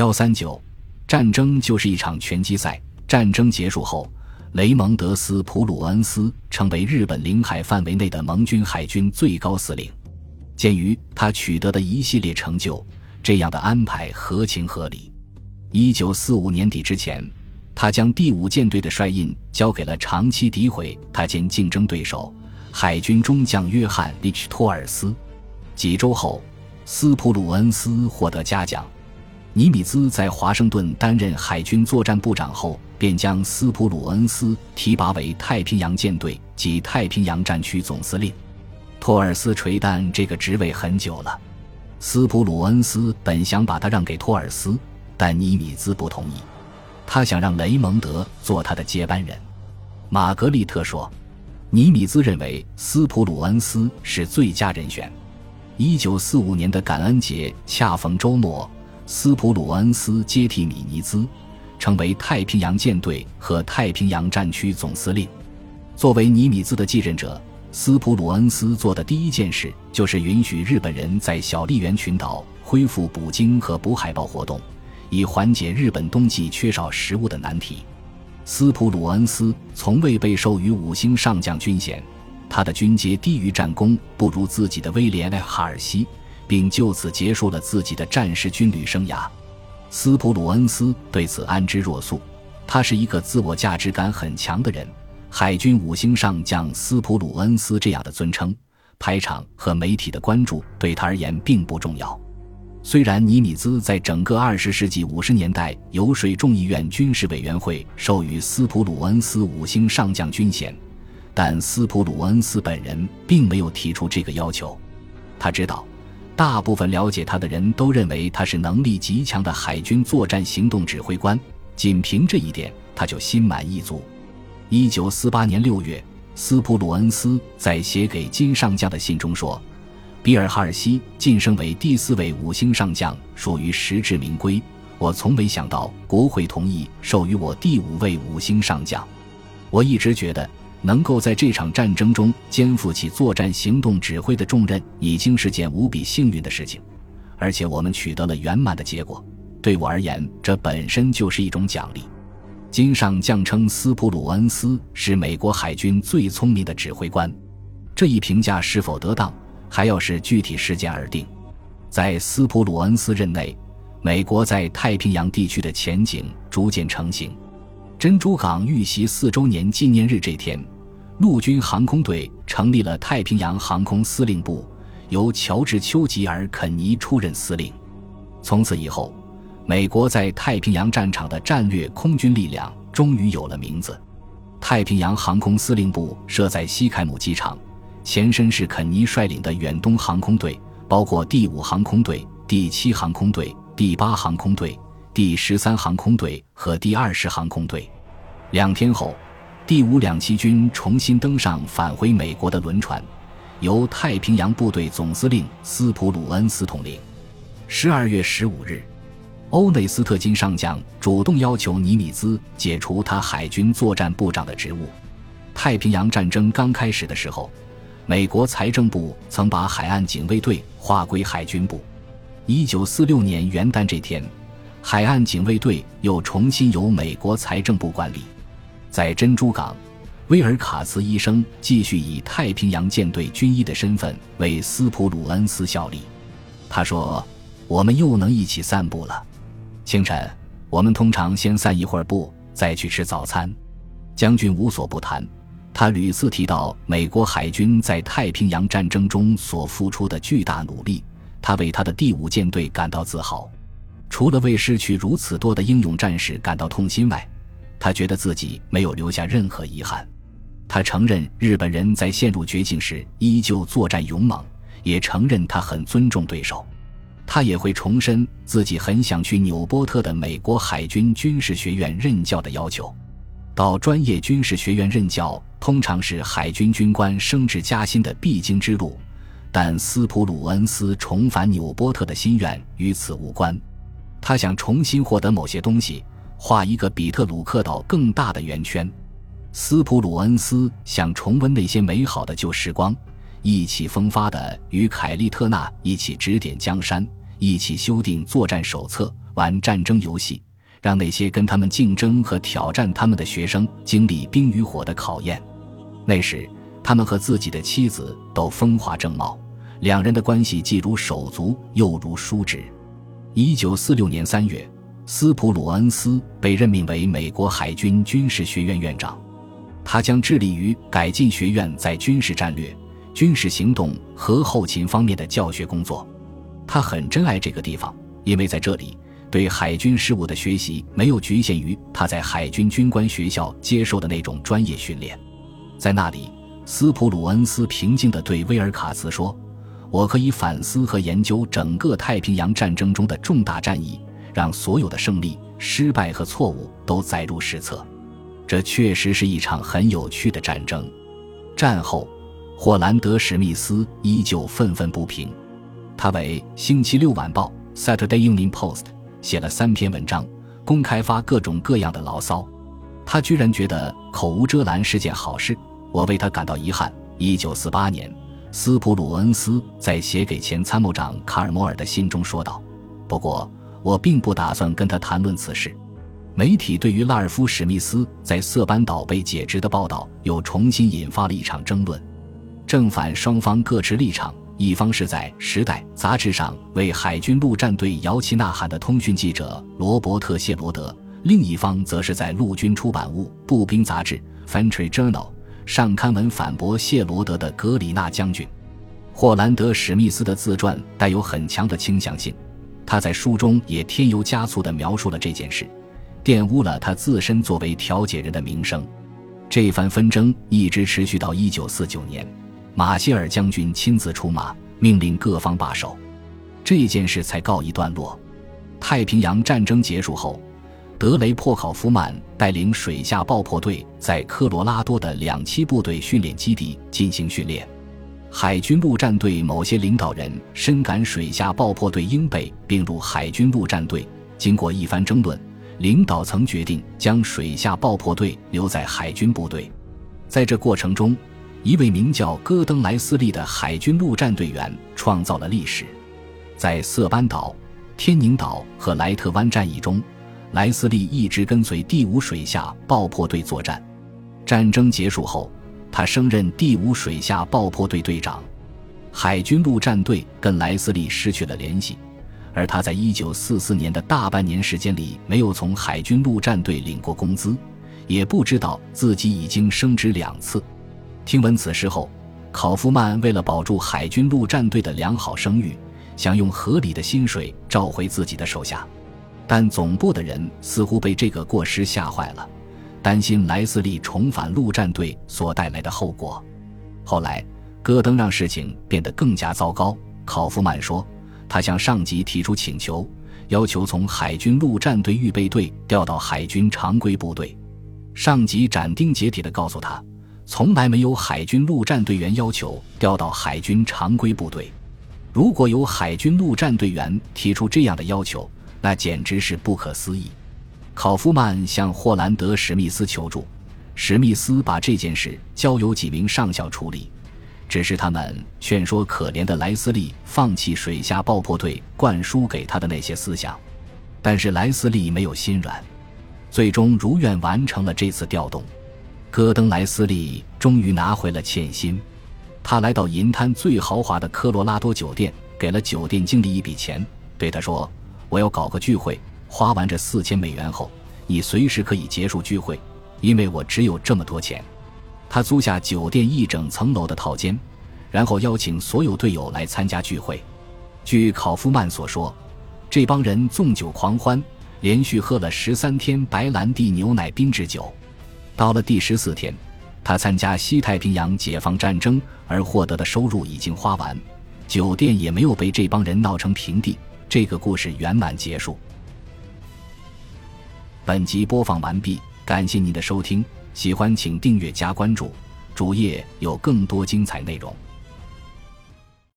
幺三九，战争就是一场拳击赛。战争结束后，雷蒙德·斯普鲁恩斯成为日本领海范围内的盟军海军最高司令。鉴于他取得的一系列成就，这样的安排合情合理。一九四五年底之前，他将第五舰队的帅印交给了长期诋毁他兼竞争对手海军中将约翰·利奇托尔斯。几周后，斯普鲁恩斯获得嘉奖。尼米兹在华盛顿担任海军作战部长后，便将斯普鲁恩斯提拔为太平洋舰队及太平洋战区总司令。托尔斯垂担这个职位很久了，斯普鲁恩斯本想把他让给托尔斯，但尼米兹不同意，他想让雷蒙德做他的接班人。玛格丽特说：“尼米兹认为斯普鲁恩斯是最佳人选。”一九四五年的感恩节恰逢周末。斯普鲁恩斯接替米尼兹，成为太平洋舰队和太平洋战区总司令。作为尼米兹的继任者，斯普鲁恩斯做的第一件事就是允许日本人在小笠原群岛恢复捕鲸和捕海豹活动，以缓解日本冬季缺少食物的难题。斯普鲁恩斯从未被授予五星上将军衔，他的军阶低于战功不如自己的威廉·哈尔西。并就此结束了自己的战时军旅生涯。斯普鲁恩斯对此安之若素。他是一个自我价值感很强的人。海军五星上将斯普鲁恩斯这样的尊称，排场和媒体的关注对他而言并不重要。虽然尼米兹在整个二十世纪五十年代游说众议院军事委员会授予斯普鲁恩斯五星上将军衔，但斯普鲁恩斯本人并没有提出这个要求。他知道。大部分了解他的人都认为他是能力极强的海军作战行动指挥官，仅凭这一点，他就心满意足。一九四八年六月，斯普鲁恩斯在写给金上将的信中说：“比尔·哈尔西晋升为第四位五星上将，属于实至名归。我从没想到国会同意授予我第五位五星上将。我一直觉得。”能够在这场战争中肩负起作战行动指挥的重任，已经是件无比幸运的事情，而且我们取得了圆满的结果。对我而言，这本身就是一种奖励。金上将称斯普鲁恩斯是美国海军最聪明的指挥官，这一评价是否得当，还要视具体事件而定。在斯普鲁恩斯任内，美国在太平洋地区的前景逐渐成型。珍珠港遇袭四周年纪念日这天，陆军航空队成立了太平洋航空司令部，由乔治·丘吉尔·肯尼出任司令。从此以后，美国在太平洋战场的战略空军力量终于有了名字。太平洋航空司令部设在西凯姆机场，前身是肯尼率领的远东航空队，包括第五航空队、第七航空队、第八航空队。第十三航空队和第二十航空队，两天后，第五两栖军重新登上返回美国的轮船，由太平洋部队总司令斯普鲁恩斯统领。十二月十五日，欧内斯特金上将主动要求尼米兹解除他海军作战部长的职务。太平洋战争刚开始的时候，美国财政部曾把海岸警卫队划归海军部。一九四六年元旦这天。海岸警卫队又重新由美国财政部管理。在珍珠港，威尔卡茨医生继续以太平洋舰队军医的身份为斯普鲁恩斯效力。他说：“我们又能一起散步了。清晨，我们通常先散一会儿步，再去吃早餐。”将军无所不谈，他屡次提到美国海军在太平洋战争中所付出的巨大努力，他为他的第五舰队感到自豪。除了为失去如此多的英勇战士感到痛心外，他觉得自己没有留下任何遗憾。他承认日本人在陷入绝境时依旧作战勇猛，也承认他很尊重对手。他也会重申自己很想去纽波特的美国海军军事学院任教的要求。到专业军事学院任教通常是海军军官升职加薪的必经之路，但斯普鲁恩斯重返纽波特的心愿与此无关。他想重新获得某些东西，画一个比特鲁克岛更大的圆圈。斯普鲁恩斯想重温那些美好的旧时光，意气风发的与凯利特纳一起指点江山，一起修订作战手册，玩战争游戏，让那些跟他们竞争和挑战他们的学生经历冰与火的考验。那时，他们和自己的妻子都风华正茂，两人的关系既如手足，又如叔侄。一九四六年三月，斯普鲁恩斯被任命为美国海军军事学院院长，他将致力于改进学院在军事战略、军事行动和后勤方面的教学工作。他很珍爱这个地方，因为在这里，对海军事务的学习没有局限于他在海军军官学校接受的那种专业训练。在那里，斯普鲁恩斯平静地对威尔卡茨说。我可以反思和研究整个太平洋战争中的重大战役，让所有的胜利、失败和错误都载入史册。这确实是一场很有趣的战争。战后，霍兰德·史密斯依旧愤愤不平。他为《星期六晚报》（Saturday Evening Post） 写了三篇文章，公开发各种各样的牢骚。他居然觉得口无遮拦是件好事，我为他感到遗憾。一九四八年。斯普鲁恩斯在写给前参谋长卡尔摩尔的信中说道：“不过，我并不打算跟他谈论此事。”媒体对于拉尔夫·史密斯在色班岛被解职的报道又重新引发了一场争论，正反双方各持立场。一方是在《时代》杂志上为海军陆战队摇旗呐喊的通讯记者罗伯特·谢罗德，另一方则是在陆军出版物《步兵杂志》（Fantry Journal）。上刊文反驳谢罗德的格里纳将军，霍兰德·史密斯的自传带有很强的倾向性。他在书中也添油加醋地描述了这件事，玷污了他自身作为调解人的名声。这番纷争一直持续到1949年，马歇尔将军亲自出马，命令各方罢手，这件事才告一段落。太平洋战争结束后。德雷珀考夫曼带领水下爆破队在科罗拉多的两栖部队训练基地进行训练。海军陆战队某些领导人深感水下爆破队应被并入海军陆战队。经过一番争论，领导层决定将水下爆破队留在海军部队。在这过程中，一位名叫戈登·莱斯利的海军陆战队员创造了历史。在色班岛、天宁岛和莱特湾战役中。莱斯利一直跟随第五水下爆破队作战。战争结束后，他升任第五水下爆破队队长。海军陆战队跟莱斯利失去了联系，而他在1944年的大半年时间里没有从海军陆战队领过工资，也不知道自己已经升职两次。听闻此事后，考夫曼为了保住海军陆战队的良好声誉，想用合理的薪水召回自己的手下。但总部的人似乎被这个过失吓坏了，担心莱斯利重返陆战队所带来的后果。后来，戈登让事情变得更加糟糕。考夫曼说，他向上级提出请求，要求从海军陆战队预备队调到海军常规部队。上级斩钉截铁地告诉他，从来没有海军陆战队员要求调到海军常规部队。如果有海军陆战队员提出这样的要求，那简直是不可思议。考夫曼向霍兰德·史密斯求助，史密斯把这件事交由几名上校处理，只是他们劝说可怜的莱斯利放弃水下爆破队灌输给他的那些思想。但是莱斯利没有心软，最终如愿完成了这次调动。戈登·莱斯利终于拿回了欠薪。他来到银滩最豪华的科罗拉多酒店，给了酒店经理一笔钱，对他说。我要搞个聚会，花完这四千美元后，你随时可以结束聚会，因为我只有这么多钱。他租下酒店一整层楼的套间，然后邀请所有队友来参加聚会。据考夫曼所说，这帮人纵酒狂欢，连续喝了十三天白兰地牛奶冰制酒。到了第十四天，他参加西太平洋解放战争而获得的收入已经花完，酒店也没有被这帮人闹成平地。这个故事圆满结束。本集播放完毕，感谢您的收听，喜欢请订阅加关注，主页有更多精彩内容。